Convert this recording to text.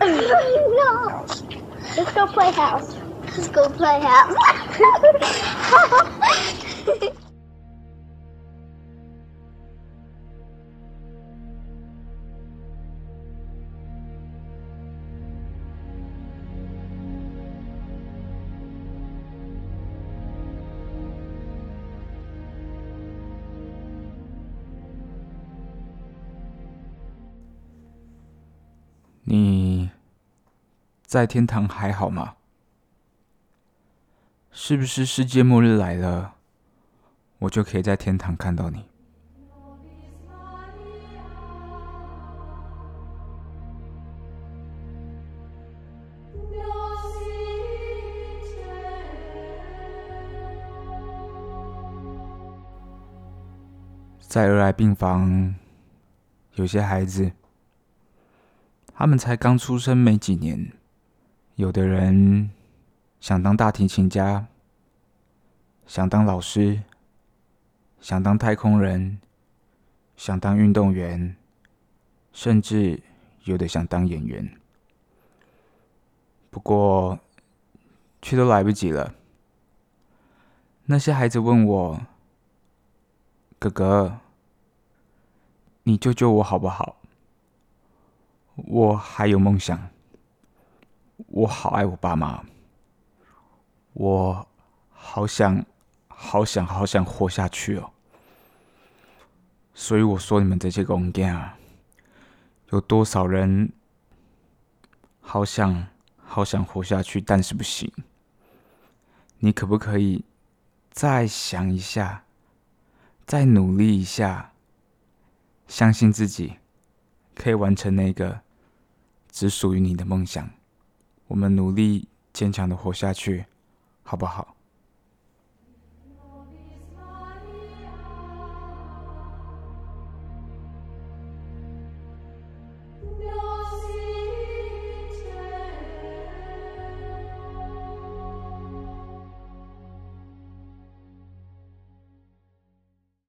No. Let's go play house. Let's go play house. 你在天堂还好吗？是不是世界末日来了，我就可以在天堂看到你？在儿癌病房，有些孩子。他们才刚出生没几年，有的人想当大提琴家，想当老师，想当太空人，想当运动员，甚至有的想当演员。不过，却都来不及了。那些孩子问我：“哥哥，你救救我好不好？”我还有梦想，我好爱我爸妈，我好想、好想、好想活下去哦。所以我说，你们这些公囝啊，有多少人好想、好想活下去，但是不行？你可不可以再想一下，再努力一下，相信自己可以完成那个？只属于你的梦想，我们努力坚强的活下去，好不好？